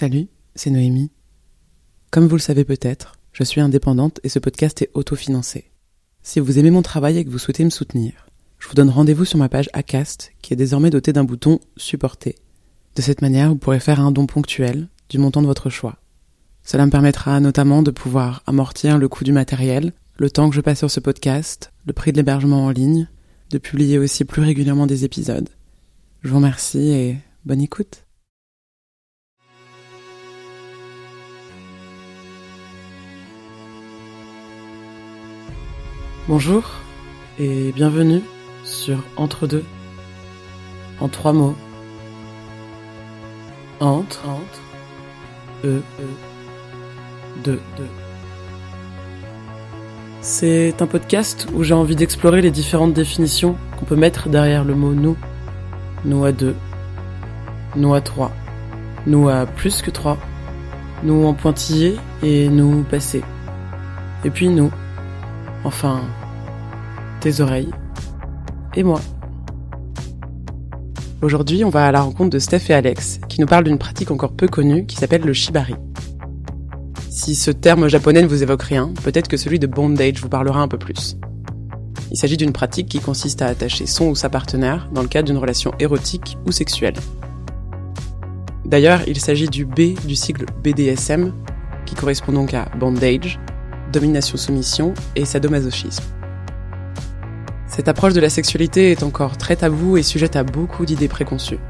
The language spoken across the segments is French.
Salut, c'est Noémie. Comme vous le savez peut-être, je suis indépendante et ce podcast est autofinancé. Si vous aimez mon travail et que vous souhaitez me soutenir, je vous donne rendez-vous sur ma page Acast qui est désormais dotée d'un bouton Supporter. De cette manière, vous pourrez faire un don ponctuel du montant de votre choix. Cela me permettra notamment de pouvoir amortir le coût du matériel, le temps que je passe sur ce podcast, le prix de l'hébergement en ligne, de publier aussi plus régulièrement des épisodes. Je vous remercie et bonne écoute. Bonjour et bienvenue sur Entre deux. En trois mots. Entre, entre, e, e, deux, deux. C'est un podcast où j'ai envie d'explorer les différentes définitions qu'on peut mettre derrière le mot nous. Nous à deux. Nous à trois. Nous à plus que trois. Nous en pointillé et nous passé. Et puis nous. Enfin, tes oreilles et moi. Aujourd'hui, on va à la rencontre de Steph et Alex, qui nous parlent d'une pratique encore peu connue qui s'appelle le shibari. Si ce terme japonais ne vous évoque rien, peut-être que celui de bondage vous parlera un peu plus. Il s'agit d'une pratique qui consiste à attacher son ou sa partenaire dans le cadre d'une relation érotique ou sexuelle. D'ailleurs, il s'agit du B du cycle BDSM, qui correspond donc à bondage, domination-soumission et sadomasochisme. Cette approche de la sexualité est encore très taboue et sujette à beaucoup d'idées préconçues.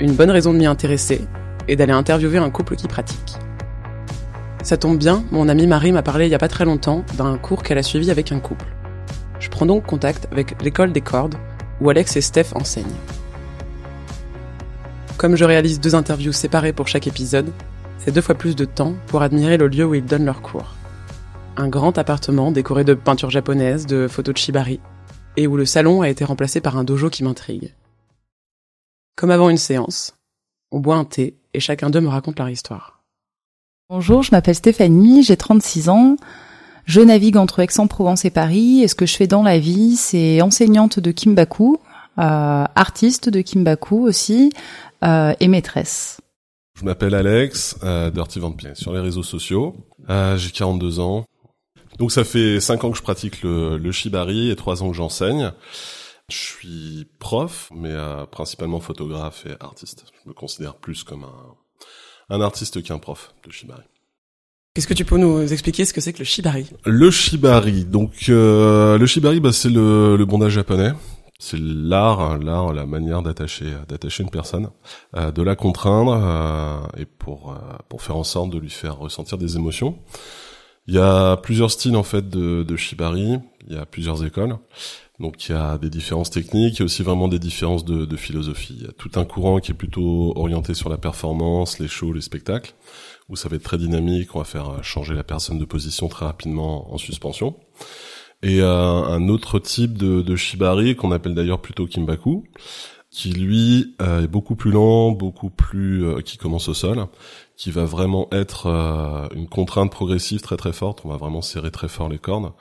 Une bonne raison de m'y intéresser est d'aller interviewer un couple qui pratique. Ça tombe bien, mon amie Marie m'a parlé il y a pas très longtemps d'un cours qu'elle a suivi avec un couple. Je prends donc contact avec l'école des cordes, où Alex et Steph enseignent. Comme je réalise deux interviews séparées pour chaque épisode, c'est deux fois plus de temps pour admirer le lieu où ils donnent leurs cours un grand appartement décoré de peintures japonaises, de photos de shibari, et où le salon a été remplacé par un dojo qui m'intrigue. Comme avant une séance, on boit un thé et chacun d'eux me raconte leur histoire. Bonjour, je m'appelle Stéphanie, j'ai 36 ans. Je navigue entre Aix-en-Provence et Paris et ce que je fais dans la vie, c'est enseignante de kimbaku, euh, artiste de kimbaku aussi euh, et maîtresse. Je m'appelle Alex, euh, Dirty Vampire sur les réseaux sociaux. Euh, j'ai 42 ans. Donc ça fait cinq ans que je pratique le, le shibari et trois ans que j'enseigne. Je suis prof, mais euh, principalement photographe et artiste. Je me considère plus comme un, un artiste qu'un prof de shibari. Qu'est-ce que tu peux nous expliquer ce que c'est que le shibari? Le shibari, donc euh, le shibari, bah, c'est le, le bondage japonais. C'est l'art, hein, l'art, la manière d'attacher, d'attacher une personne, euh, de la contraindre euh, et pour euh, pour faire en sorte de lui faire ressentir des émotions. Il y a plusieurs styles en fait de, shibari. Il y a plusieurs écoles. Donc il y a des différences techniques, il aussi vraiment des différences de, philosophie. Il y a tout un courant qui est plutôt orienté sur la performance, les shows, les spectacles, où ça va être très dynamique, on va faire changer la personne de position très rapidement en suspension. Et euh, un autre type de, de shibari qu'on appelle d'ailleurs plutôt kimbaku, qui lui euh, est beaucoup plus lent, beaucoup plus euh, qui commence au sol, qui va vraiment être euh, une contrainte progressive très très forte. On va vraiment serrer très fort les cordes.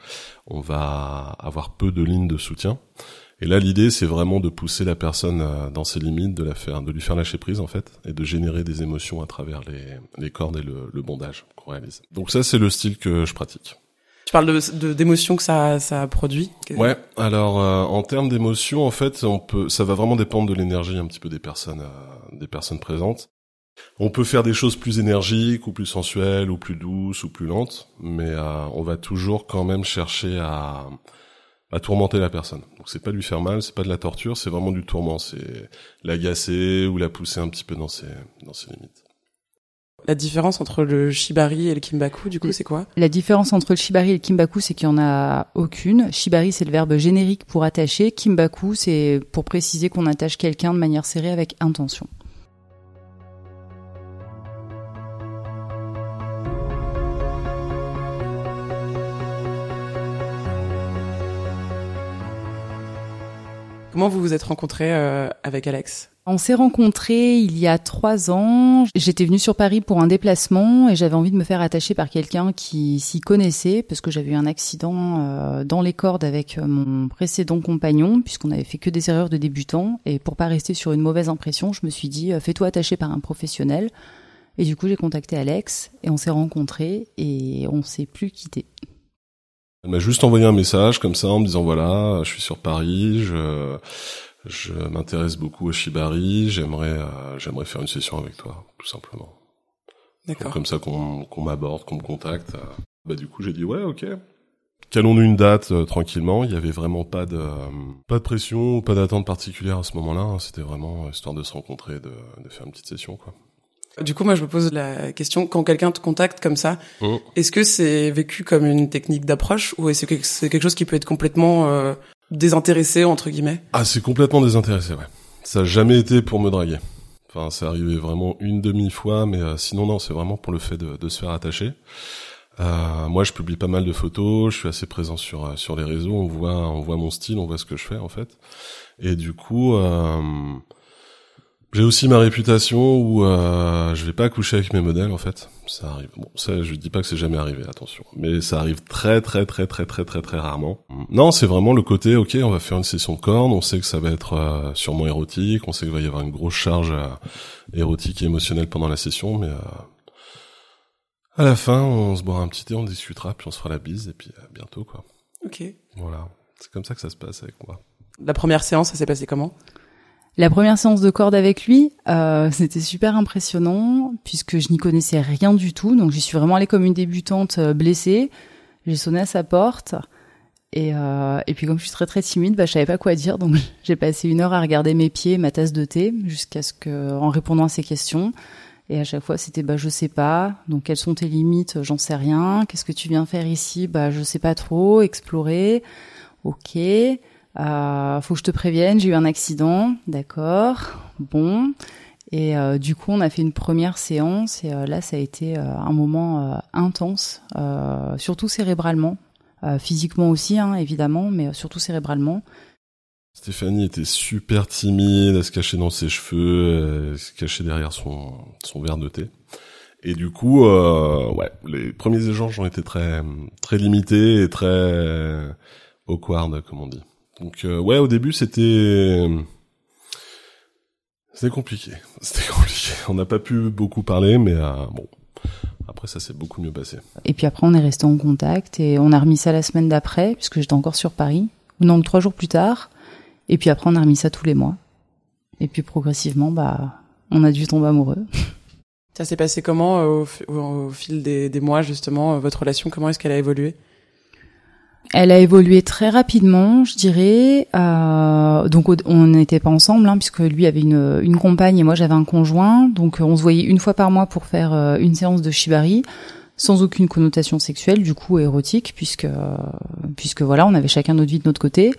On va avoir peu de lignes de soutien. Et là, l'idée, c'est vraiment de pousser la personne dans ses limites, de la faire, de lui faire lâcher prise en fait, et de générer des émotions à travers les, les cordes et le, le bondage qu'on réalise. Donc ça, c'est le style que je pratique. Tu parles de d'émotions que ça ça produit. Ouais. Alors euh, en termes d'émotions, en fait, on peut, ça va vraiment dépendre de l'énergie un petit peu des personnes, euh, des personnes présentes. On peut faire des choses plus énergiques ou plus sensuelles ou plus douces ou plus lentes, mais euh, on va toujours quand même chercher à à tourmenter la personne. Donc c'est pas lui faire mal, c'est pas de la torture, c'est vraiment du tourment, c'est l'agacer ou la pousser un petit peu dans ses dans ses limites. La différence entre le shibari et le kimbaku, du coup, c'est quoi? La différence entre le shibari et le kimbaku, c'est qu'il n'y en a aucune. Shibari, c'est le verbe générique pour attacher. Kimbaku, c'est pour préciser qu'on attache quelqu'un de manière serrée avec intention. Comment vous vous êtes rencontrés euh, avec Alex? On s'est rencontrés il y a trois ans. J'étais venue sur Paris pour un déplacement et j'avais envie de me faire attacher par quelqu'un qui s'y connaissait parce que j'avais eu un accident euh, dans les cordes avec euh, mon précédent compagnon puisqu'on avait fait que des erreurs de débutants et pour pas rester sur une mauvaise impression, je me suis dit fais-toi attacher par un professionnel. Et du coup, j'ai contacté Alex et on s'est rencontrés et on s'est plus quittés. Elle m'a juste envoyé un message comme ça en me disant voilà, je suis sur Paris, je, je m'intéresse beaucoup au Shibari, j'aimerais euh, j'aimerais faire une session avec toi, tout simplement. D'accord. Comme ça qu'on qu'on m'aborde, qu'on me contacte. Bah du coup j'ai dit ouais ok. Calons-nous une date euh, tranquillement. Il y avait vraiment pas de pas de pression, pas d'attente particulière à ce moment-là. hein. C'était vraiment histoire de se rencontrer, de, de faire une petite session quoi. Du coup, moi, je me pose la question quand quelqu'un te contacte comme ça, Mm. est-ce que c'est vécu comme une technique d'approche ou est-ce que c'est quelque chose qui peut être complètement euh, désintéressé entre guillemets Ah c'est complètement désintéressé ouais. Ça a jamais été pour me draguer. Enfin c'est arrivé vraiment une demi fois, mais euh, sinon non c'est vraiment pour le fait de, de se faire attacher. Euh, moi, je publie pas mal de photos, je suis assez présent sur euh, sur les réseaux, on voit on voit mon style, on voit ce que je fais en fait. Et du coup, j'ai aussi ma réputation où euh, je vais pas coucher avec mes modèles en fait. Ça arrive. Bon, ça, je dis pas que c'est jamais arrivé, attention, mais ça arrive très très très très très très très rarement. Non, c'est vraiment le côté, ok, on va faire une session de cornes, on sait que ça va être euh, sûrement érotique, on sait qu'il va y avoir une grosse charge euh, érotique et émotionnelle pendant la session, mais euh, à la fin, on se boira un petit thé, on discutera, puis on se fera la bise, et puis à bientôt, quoi. Ok. Voilà. C'est comme ça que ça se passe avec moi. La première séance, ça s'est passé comment? La première séance de corde avec lui, euh, c'était super impressionnant puisque je n'y connaissais rien du tout. Donc j'y suis vraiment allée comme une débutante euh, blessée. J'ai sonné à sa porte et, euh, et puis comme je suis très très timide, bah, je savais pas quoi dire. Donc j'ai passé une heure à regarder mes pieds, ma tasse de thé, jusqu'à ce que, en répondant à ses questions. Et à chaque fois, c'était bah je sais pas. Donc quelles sont tes limites? J'en sais rien. Qu'est-ce que tu viens faire ici? Bah je sais pas trop. Explorer. Ok. Euh, faut que je te prévienne, j'ai eu un accident, d'accord, bon. Et euh, du coup, on a fait une première séance et euh, là, ça a été un moment intense, surtout cérébralement, physiquement aussi, hein, évidemment, mais surtout cérébralement. Stéphanie était super timide, elle se cachait dans ses cheveux, se cachait derrière son, verre de thé. Et du coup, ouais, les premiers échanges ont été très très limités et très awkward, comme on dit. Donc euh, ouais, au début c'était c'était compliqué. C'était compliqué. On n'a pas pu beaucoup parler, mais euh, bon, après ça s'est beaucoup mieux passé. Et puis après, on est resté en contact et on a remis ça la semaine d'après, puisque j'étais encore sur Paris. Ou non, trois jours plus tard. Et puis après, on a remis ça tous les mois. Et puis progressivement, bah, on a dû tomber amoureux. Ça s'est passé comment euh, au, fi- au- au fil des, des mois justement euh, Votre relation, comment est-ce qu'elle a évolué? Elle a évolué très rapidement, je dirais. Euh, donc on n'était pas ensemble, hein, puisque lui avait une, une compagne et moi j'avais un conjoint. Donc on se voyait une fois par mois pour faire euh, une séance de shibari, sans aucune connotation sexuelle, du coup érotique, puisque euh, puisque voilà, on avait chacun notre vie de notre côté.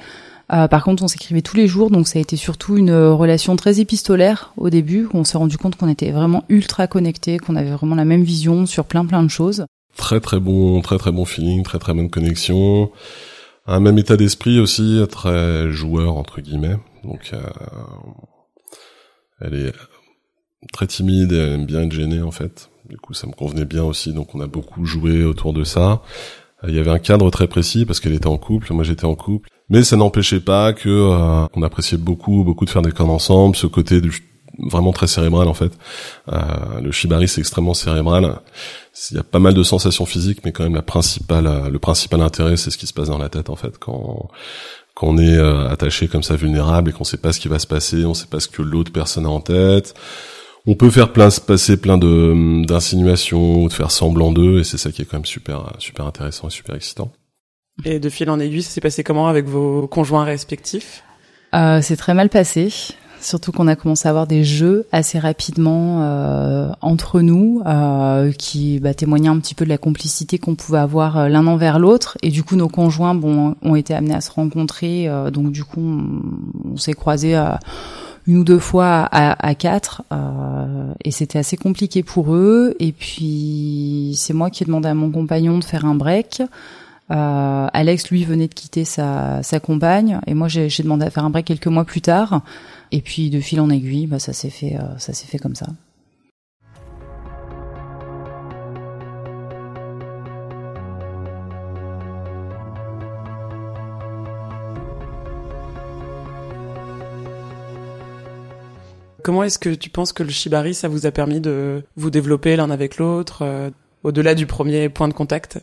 Euh, par contre, on s'écrivait tous les jours, donc ça a été surtout une euh, relation très épistolaire au début. où On s'est rendu compte qu'on était vraiment ultra connectés, qu'on avait vraiment la même vision sur plein plein de choses. Très très bon, très très bon feeling, très très bonne connexion, un même état d'esprit aussi, très joueur entre guillemets. Donc euh, elle est très timide et elle aime bien être gênée en fait. Du coup, ça me convenait bien aussi, donc on a beaucoup joué autour de ça. Euh, Il y avait un cadre très précis parce qu'elle était en couple, moi j'étais en couple, mais ça n'empêchait pas que euh, on appréciait beaucoup, beaucoup de faire des cordes ensemble, ce côté du vraiment très cérébral en fait. Euh, le shibari c'est extrêmement cérébral. Il y a pas mal de sensations physiques, mais quand même la principale, euh, le principal intérêt, c'est ce qui se passe dans la tête en fait quand quand on est euh, attaché comme ça, vulnérable et qu'on sait pas ce qui va se passer, on sait pas ce que l'autre personne a en tête. On peut faire plein, se passer plein de d'insinuations ou de faire semblant d'eux, et c'est ça qui est quand même super super intéressant et super excitant. Et de fil en aiguille, ça s'est passé comment avec vos conjoints respectifs? Euh, c'est très mal passé. Surtout qu'on a commencé à avoir des jeux assez rapidement euh, entre nous, euh, qui bah, témoignaient un petit peu de la complicité qu'on pouvait avoir euh, l'un envers l'autre. Et du coup, nos conjoints, bon, ont été amenés à se rencontrer. euh, donc du coup, on, s'est croisés euh, une ou deux fois à, à quatre, euh, et c'était assez compliqué pour eux. Et puis, c'est moi qui ai demandé à mon compagnon de faire un break. Euh, Alex, lui, venait de quitter sa, sa compagne, et moi, j'ai demandé à faire un break quelques mois plus tard. Et puis, de fil en aiguille, bah, ça s'est fait, euh, ça s'est fait comme ça. Comment est-ce que tu penses que le shibari, ça vous a permis de vous développer l'un avec l'autre, euh, au-delà du premier point de contact?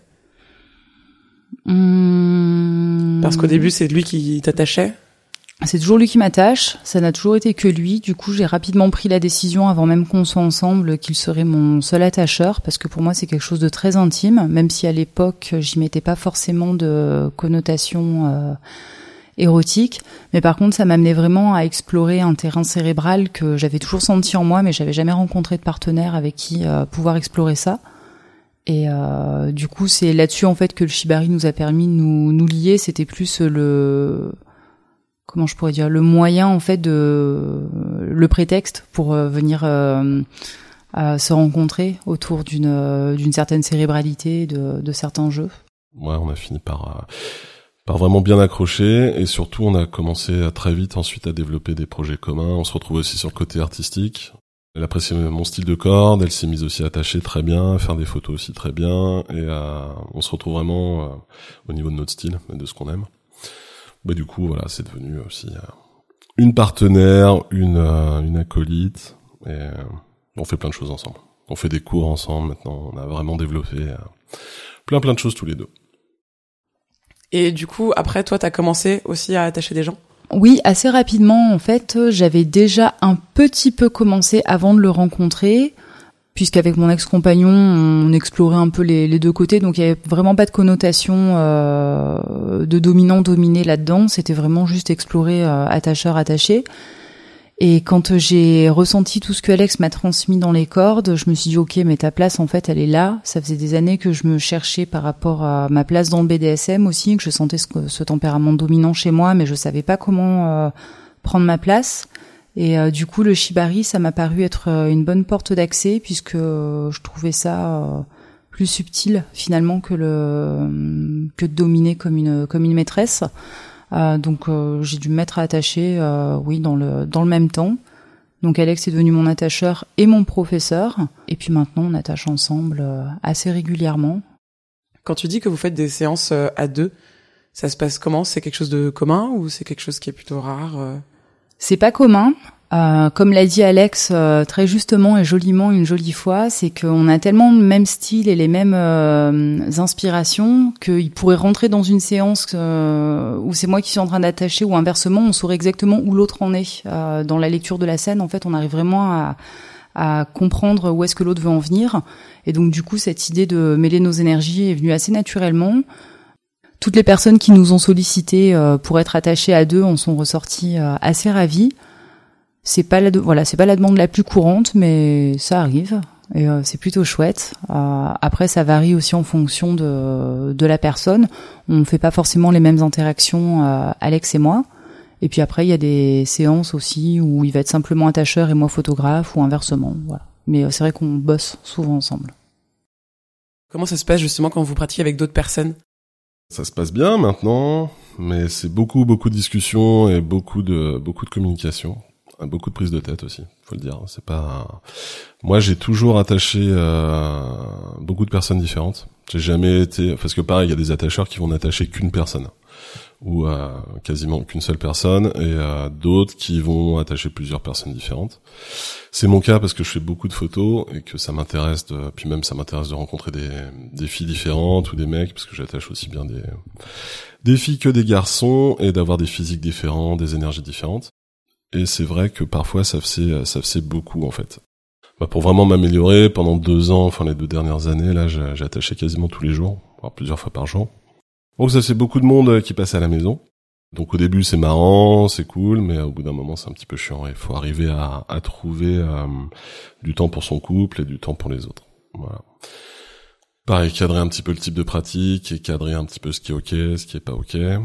Hum, Parce qu'au début, c'est lui qui t'attachait? C'est toujours lui qui m'attache. Ça n'a toujours été que lui. Du coup, j'ai rapidement pris la décision, avant même qu'on soit ensemble, qu'il serait mon seul attacheur, parce que pour moi, c'est quelque chose de très intime, même si à l'époque, j'y mettais pas forcément de connotation euh, érotique. Mais par contre, ça m'amenait vraiment à explorer un terrain cérébral que j'avais toujours senti en moi, mais j'avais jamais rencontré de partenaire avec qui euh, pouvoir explorer ça. Et euh, du coup, c'est là-dessus en fait que le shibari nous a permis de nous, nous lier. C'était plus le comment je pourrais dire le moyen en fait de le prétexte pour euh, venir euh, se rencontrer autour d'une euh, d'une certaine cérébralité de, de certains jeux. Ouais, on a fini par par vraiment bien accrocher et surtout on a commencé à très vite ensuite à développer des projets communs. On se retrouve aussi sur le côté artistique. Elle appréciait mon style de corde, elle s'est mise aussi à très bien, à faire des photos aussi très bien, et on se retrouve vraiment au niveau de notre style de ce qu'on aime. Bah du coup voilà, c'est devenu aussi euh, une partenaire, une euh, une acolyte, et on fait plein de choses ensemble. On fait des cours ensemble maintenant, on a vraiment développé plein plein de choses tous les deux. Et du coup, après, toi, t'as commencé aussi à attacher des gens? Oui, assez rapidement, en fait, j'avais déjà un petit peu commencé avant de le rencontrer, puisqu'avec mon ex-compagnon, on explorait un peu les, deux côtés, donc il y avait vraiment pas de connotation euh, de dominant-dominé là-dedans, c'était vraiment juste explorer euh, attacheur-attaché. Et quand j'ai ressenti tout ce que Alex m'a transmis dans les cordes, je me suis dit ok, mais ta place en fait, elle est là. Ça faisait des années que je me cherchais par rapport à ma place dans le BDSM aussi, que je sentais ce, ce tempérament dominant chez moi, mais je savais pas comment euh, prendre ma place. Et euh, du coup, le shibari, ça m'a paru être euh, une bonne porte d'accès puisque je trouvais ça plus subtil finalement que le que de dominer comme une comme une maîtresse. Euh, donc euh, j'ai dû me mettre à attacher, euh, oui, dans le dans le même temps. Donc Alex est devenu mon attacheur et mon professeur. Et puis maintenant, on attache ensemble assez régulièrement. Quand tu dis que vous faites des séances à deux, ça se passe comment? C'est quelque chose de commun ou c'est quelque chose qui est plutôt rare C'est pas commun. Euh, comme l'a dit Alex euh, très justement et joliment une jolie fois, c'est qu'on a tellement le même style et les mêmes euh, inspirations qu'il pourrait rentrer dans une séance où c'est moi qui suis en train d'attacher ou inversement, on saurait exactement où l'autre en est. dans la lecture de la scène, en fait, on arrive vraiment à, à comprendre où est-ce que l'autre veut en venir. Et donc du coup, cette idée de mêler nos énergies est venue assez naturellement. Toutes les personnes qui nous ont sollicité pour être attachées à deux en sont ressorties assez ravies. C'est pas la voilà c'est pas la demande la plus courante mais ça arrive. Et euh, c'est plutôt chouette. Euh, après ça varie aussi en fonction de de la personne. On ne fait pas forcément les mêmes interactions euh, Alex et moi. Et puis après il y a des séances aussi où il va être simplement attacheur et moi photographe ou inversement mais c'est vrai qu'on bosse souvent ensemble. Comment ça se passe justement quand vous pratiquez avec d'autres personnes? Ça se passe bien maintenant mais c'est beaucoup beaucoup de discussions et beaucoup de beaucoup de communication beaucoup de prise de tête aussi, faut le dire. C'est pas. Moi, j'ai toujours attaché euh, beaucoup de personnes différentes. J'ai jamais été parce que pareil, il y a des attacheurs qui vont n'attacher qu'une personne ou euh, quasiment qu'une seule personne et euh, d'autres qui vont attacher plusieurs personnes différentes. C'est mon cas parce que je fais beaucoup de photos et que ça m'intéresse puis même ça m'intéresse de rencontrer des des filles différentes ou des mecs parce que j'attache aussi bien des des filles que des garçons et d'avoir des physiques différents, des énergies différentes. Et c'est vrai que parfois ça faisait, ça faisait beaucoup en fait. Bah, pour vraiment m'améliorer, pendant deux ans, enfin les deux dernières années, là, j'ai attaché quasiment tous les jours, voire plusieurs fois par jour. Donc ça fait beaucoup de monde euh, qui passe à la maison. Donc au début c'est marrant, c'est cool, mais au bout d'un moment c'est un petit peu chiant. Il faut arriver à, à trouver euh, du temps pour son couple et du temps pour les autres. Voilà pareil, cadrer un petit peu le type de pratique et cadrer un petit peu ce qui est ok, ce qui est pas ok. Euh,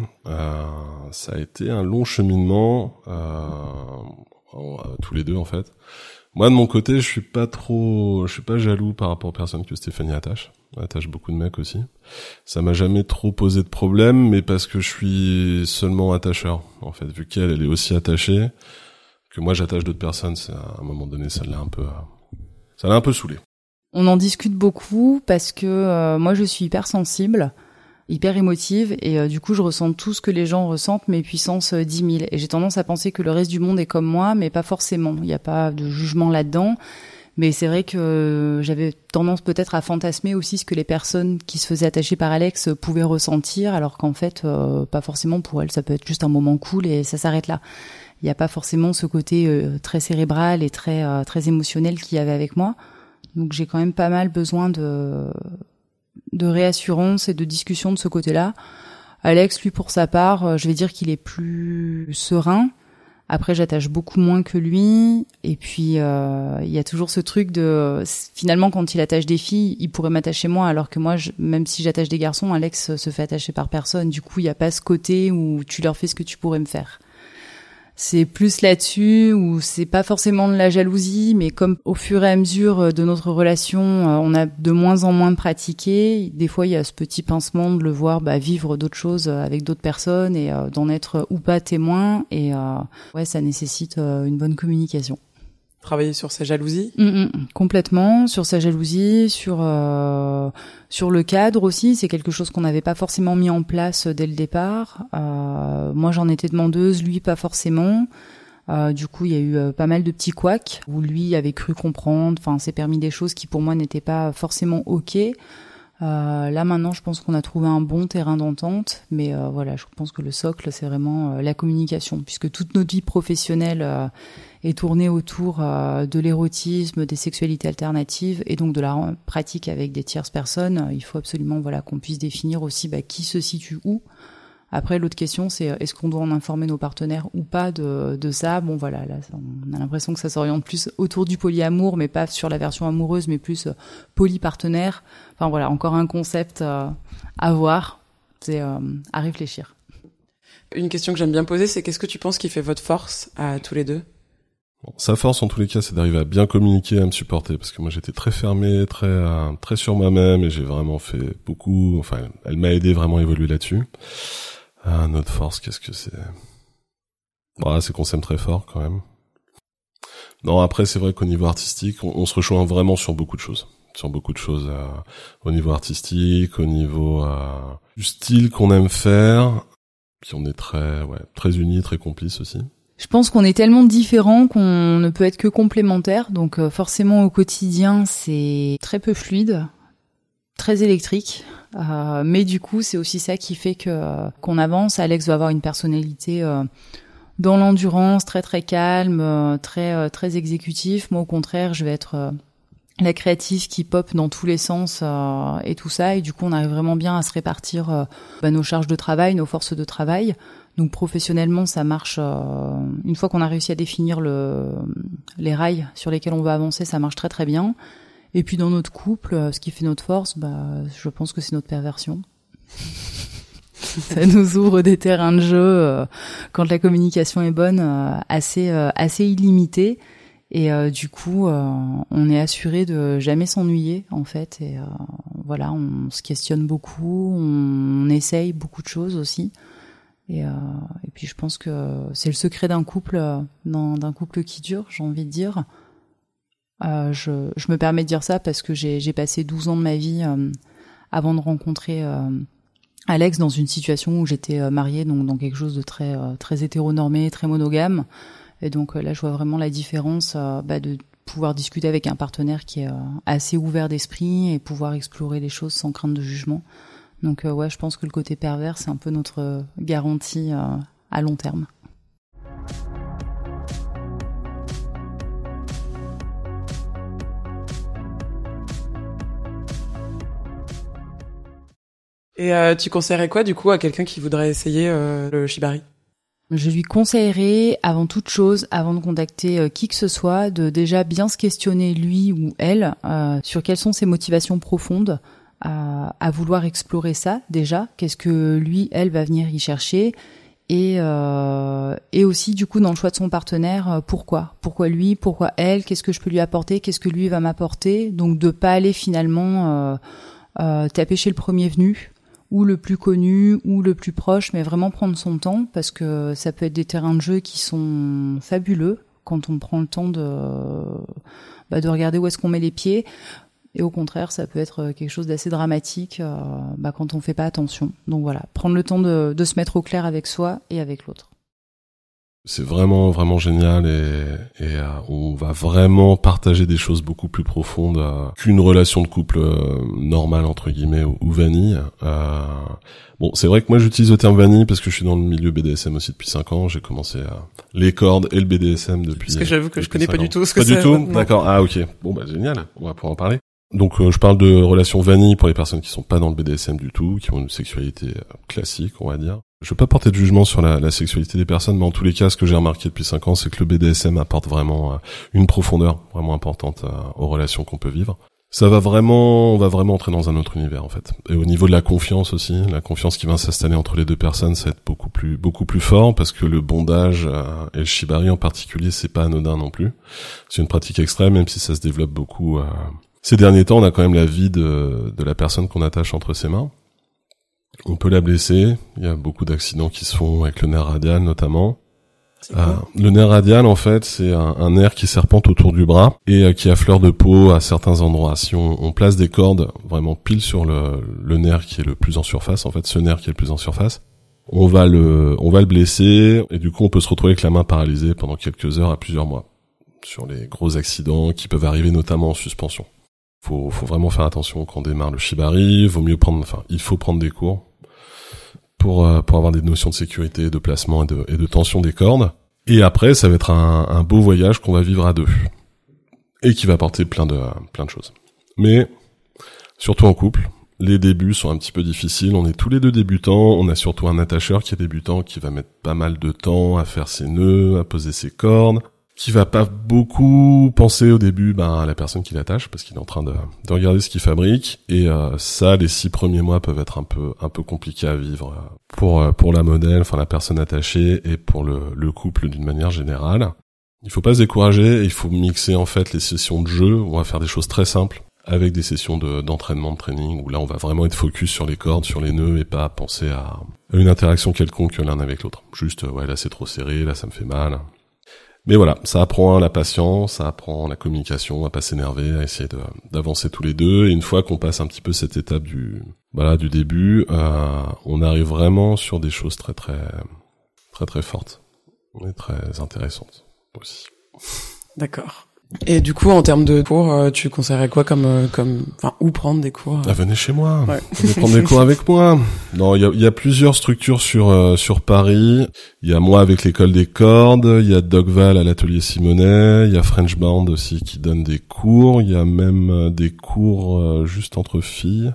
ça a été un long cheminement, euh, tous les deux en fait. Moi de mon côté, je suis pas trop, je suis pas jaloux par rapport aux personnes que Stéphanie attache. Elle attache beaucoup de mecs aussi. Ça m'a jamais trop posé de problème, mais parce que je suis seulement attacheur en fait. Vu qu'elle, elle est aussi attachée, que moi j'attache d'autres personnes, c'est à un moment donné, ça l'a un peu, ça l'a un peu saoulé. On en discute beaucoup parce que euh, moi je suis hyper sensible. Hyper émotive et euh, du coup je ressens tout ce que les gens ressentent mais puissance euh, 10 000 et j'ai tendance à penser que le reste du monde est comme moi mais pas forcément. Il n'y a pas de jugement là-dedans. Mais c'est vrai que j'avais tendance peut-être à fantasmer aussi ce que les personnes qui se faisaient attacher par Alex pouvaient ressentir alors qu'en fait euh, pas forcément pour elles. Ça peut être juste un moment cool et ça s'arrête là. Il n'y a pas forcément ce côté euh, très cérébral et très euh, très émotionnel qu'il y avait avec moi. Donc j'ai quand même pas mal besoin de de réassurance et de discussion de ce côté-là. Alex, lui, pour sa part, euh, je vais dire qu'il est plus serein. Après, j'attache beaucoup moins que lui. Et puis, euh, il y a toujours ce truc de... Finalement, quand il attache des filles, il pourrait m'attacher moi, alors que moi, même si j'attache des garçons, Alex se fait attacher par personne. Du coup, il n'y a pas ce côté où tu leur fais ce que tu pourrais me faire c'est plus là-dessus où c'est pas forcément de la jalousie, mais comme au fur et à mesure de notre relation, euh, on a de moins en moins pratiqué. Des fois, il y a ce petit pincement de le voir bah, vivre d'autres choses avec d'autres personnes et euh, d'en être ou pas témoin. Et euh, ouais, ça nécessite une bonne communication travailler sur sa jalousie? Mm, mm, Complètement, sur sa jalousie, sur euh, sur le cadre aussi. C'est quelque chose qu'on n'avait pas forcément mis en place dès le départ. Euh, moi, j'en étais demandeuse, lui pas forcément. Euh, du coup, il y a eu euh, pas mal de petits couacs où lui avait cru comprendre. Enfin, s'est permis des choses qui pour moi n'étaient pas forcément ok. Euh, là maintenant, je pense qu'on a trouvé un bon terrain d'entente, mais euh, voilà, je pense que le socle, c'est vraiment la communication, puisque toute notre vie professionnelle est tourné autour euh, de l'érotisme, des sexualités alternatives et donc de la pratique avec des tierces personnes. Il faut absolument voilà qu'on puisse définir aussi bah, qui se situe où. Après, l'autre question, c'est euh, est-ce qu'on doit en informer nos partenaires ou pas de, ça? Bon, voilà, là, on a l'impression que ça s'oriente plus autour du polyamour, mais pas sur la version amoureuse, mais plus euh, polypartenaire. Enfin, voilà, encore un concept à voir, c'est à réfléchir. Une question que j'aime bien poser, c'est qu'est-ce que tu penses qui fait votre force à tous les deux? Sa force en tous les cas, c'est d'arriver à bien communiquer, à me supporter, parce que moi j'étais très fermé, très euh, très sur moi-même, et j'ai vraiment fait beaucoup. Enfin, elle m'a aidé vraiment à évoluer là-dessus. Ah, notre force, qu'est-ce que c'est? Voilà, c'est qu'on s'aime très fort quand même. Non, après c'est vrai qu'au niveau artistique, on, se rejoint vraiment sur beaucoup de choses, sur beaucoup de choses euh, au niveau artistique, au niveau euh, du style qu'on aime faire. Puis on est très, ouais, très unis, très complices aussi. Je pense qu'on est tellement différents qu'on ne peut être que complémentaires. Donc euh, forcément au quotidien c'est très peu fluide, très électrique. Euh, mais du coup c'est aussi ça qui fait que qu'on avance. Alex va avoir une personnalité euh, dans l'endurance, très très calme, très très exécutif. Moi au contraire je vais être la créative qui pop dans tous les sens et tout ça. Et du coup on arrive vraiment bien à se répartir bah, nos charges de travail, nos forces de travail. Donc professionnellement, ça marche. Euh, une fois qu'on a réussi à définir le, les rails sur lesquels on va avancer, ça marche très très bien. Et puis dans notre couple, euh, ce qui fait notre force, bah, je pense que c'est notre perversion. ça nous ouvre des terrains de jeu euh, quand la communication est bonne, assez assez illimitée. Et du coup, on est assuré de jamais s'ennuyer en fait. Et voilà, on se questionne beaucoup, on essaye beaucoup de choses aussi. Et, euh, et puis je pense que c'est le secret d'un couple, euh, d'un couple qui dure, j'ai envie de dire. Euh, je, je, me permets de dire ça parce que j'ai passé 12 ans de ma vie euh, avant de rencontrer euh, Alex dans une situation où j'étais mariée, donc dans quelque chose de très très hétéronormé, très monogame. Et donc là, je vois vraiment la différence bah, de pouvoir discuter avec un partenaire qui est assez ouvert d'esprit et pouvoir explorer les choses sans crainte de jugement. Donc euh, ouais, je pense que le côté pervers, c'est un peu notre euh, garantie euh, à long terme. Et tu conseillerais quoi du coup à quelqu'un qui voudrait essayer le shibari? Je lui conseillerais avant toute chose, avant de contacter qui que ce soit, de déjà bien se questionner lui ou elle sur quelles sont ses motivations profondes, à, vouloir explorer ça déjà. Qu'est-ce que lui, elle va venir y chercher? Et, euh, aussi du coup dans le choix de son partenaire, euh, pourquoi? Pourquoi lui? Pourquoi elle? Qu'est-ce que je peux lui apporter? Qu'est-ce que lui va m'apporter? Donc de pas aller finalement euh, euh, taper chez le premier venu ou le plus connu ou le plus proche, mais vraiment prendre son temps parce que ça peut être des terrains de jeu qui sont fabuleux quand on prend le temps de bah, de regarder où est-ce qu'on met les pieds Et au contraire, ça peut être quelque chose d'assez dramatique bah, quand on fait pas attention. Donc voilà, prendre le temps de, de se mettre au clair avec soi et avec l'autre. C'est vraiment vraiment génial et, et euh, on va vraiment partager des choses beaucoup plus profondes euh, qu'une relation de couple euh, normale entre guillemets ou, vanille. bon, c'est vrai que moi j'utilise le terme vanille parce que je suis dans le milieu BDSM aussi depuis 5 ans. J'ai commencé à les cordes et le BDSM depuis. Parce que j'avoue que je connais pas du tout ce que c'est. Pas du tout. D'accord. Ah ok. Bon bah génial. On va pouvoir en parler. Donc je parle de relations vanille pour les personnes qui sont pas dans le BDSM du tout, qui ont une sexualité classique, on va dire. Je veux pas porter de jugement sur la, la, sexualité des personnes, mais en tous les cas, ce que j'ai remarqué depuis cinq ans, c'est que le BDSM apporte vraiment euh, une profondeur vraiment importante euh, aux relations qu'on peut vivre. Ça va vraiment, on va vraiment entrer dans un autre univers en fait. Et au niveau de la confiance aussi, la confiance qui va s'installer entre les deux personnes, ça va être beaucoup plus, beaucoup plus fort parce que le bondage euh, et le shibari en particulier, c'est pas anodin non plus. C'est une pratique extrême, même si ça se développe beaucoup. Ces derniers temps, on a quand même la vie de, de la personne qu'on attache entre ses mains. On peut la blesser. Il y a beaucoup d'accidents qui se font avec le nerf radial notamment. Euh, le nerf radial, en fait, c'est un, nerf qui serpente autour du bras et euh, qui a fleur de peau à certains endroits. Si on, place des cordes vraiment pile sur le, le, nerf qui est le plus en surface, en fait, ce nerf qui est le plus en surface, on va le, on va le blesser et du coup, on peut se retrouver avec la main paralysée pendant quelques heures à plusieurs mois sur les gros accidents qui peuvent arriver notamment en suspension. Faut, faut vraiment faire attention quand on démarre le shibari. Vaut mieux prendre, enfin, il faut prendre des cours pour, euh, avoir des notions de sécurité, de placement et de, tension des cordes. Et après, ça va être un, un beau voyage qu'on va vivre à deux. Et qui va apporter plein de, plein de choses. Mais, surtout en couple, les débuts sont un petit peu difficiles. On est tous les deux débutants. On a surtout un attacheur qui est débutant, qui va mettre pas mal de temps à faire ses nœuds, à poser ses cordes qui va pas beaucoup penser au début ben, à la personne qui l'attache parce qu'il est en train de, de regarder ce qu'il fabrique. Et euh, ça les six premiers mois peuvent être un peu un peu compliqués à vivre euh, pour euh, pour la modèle enfin la personne attachée et pour le, le couple d'une manière générale. Il faut pas se décourager il faut mixer en fait les sessions de jeu. On va faire des choses très simples avec des sessions de, d'entraînement de training où là on va vraiment être focus sur les cordes sur les nœuds et pas penser à une interaction quelconque l'un avec l'autre. Juste ouais là c'est trop serré là ça me fait mal mais voilà, ça apprend la patience, ça apprend la communication, à pas s'énerver, à essayer d'avancer tous les deux. Et une fois qu'on passe un petit peu cette étape du voilà du début, euh, on arrive vraiment sur des choses très très très très fortes et très intéressantes aussi. D'accord. Et du coup, en termes de cours, euh, tu conseillerais quoi comme, euh, comme, enfin, où prendre des cours ah, Venez chez moi. Ouais. Venez prendre des cours avec moi. Non, il y a, y a, plusieurs structures sur euh, sur Paris. Il y a moi avec l'école des cordes. Il y a Dogval à l'atelier Simonet. Il y a French Band aussi qui donne des cours. Il y a même des cours juste entre filles.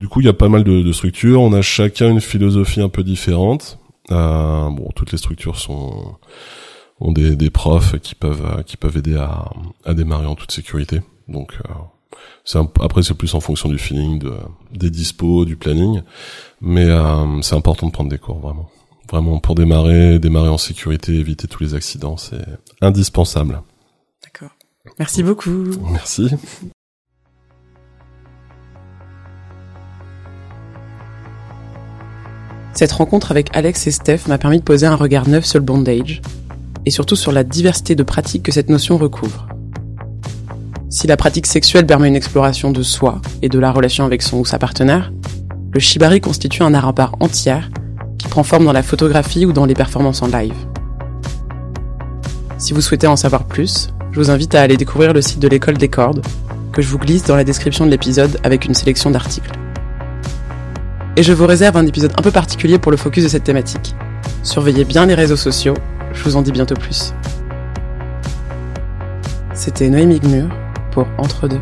Du coup, il y a pas mal de, de, structures. On a chacun une philosophie un peu différente. bon, toutes les structures sont ont des, des profs qui peuvent euh, qui peuvent aider à, à démarrer en toute sécurité. Donc euh, c'est après c'est plus en fonction du feeling, de, des dispos, du planning, mais euh, c'est important de prendre des cours vraiment. Vraiment pour démarrer, démarrer en sécurité, éviter tous les accidents, c'est indispensable. D'accord. Merci beaucoup. Merci. Cette rencontre avec Alex et Steph m'a permis de poser un regard neuf sur le bondage et surtout sur la diversité de pratiques que cette notion recouvre. Si la pratique sexuelle permet une exploration de soi et de la relation avec son ou sa partenaire, le shibari constitue un art à part entière qui prend forme dans la photographie ou dans les performances en live. Si vous souhaitez en savoir plus, je vous invite à aller découvrir le site de l'école des cordes, que je vous glisse dans la description de l'épisode avec une sélection d'articles. Et je vous réserve un épisode un peu particulier pour le focus de cette thématique. Surveillez bien les réseaux sociaux je vous en dis bientôt plus. C'était Noémie Gmur pour Entre deux.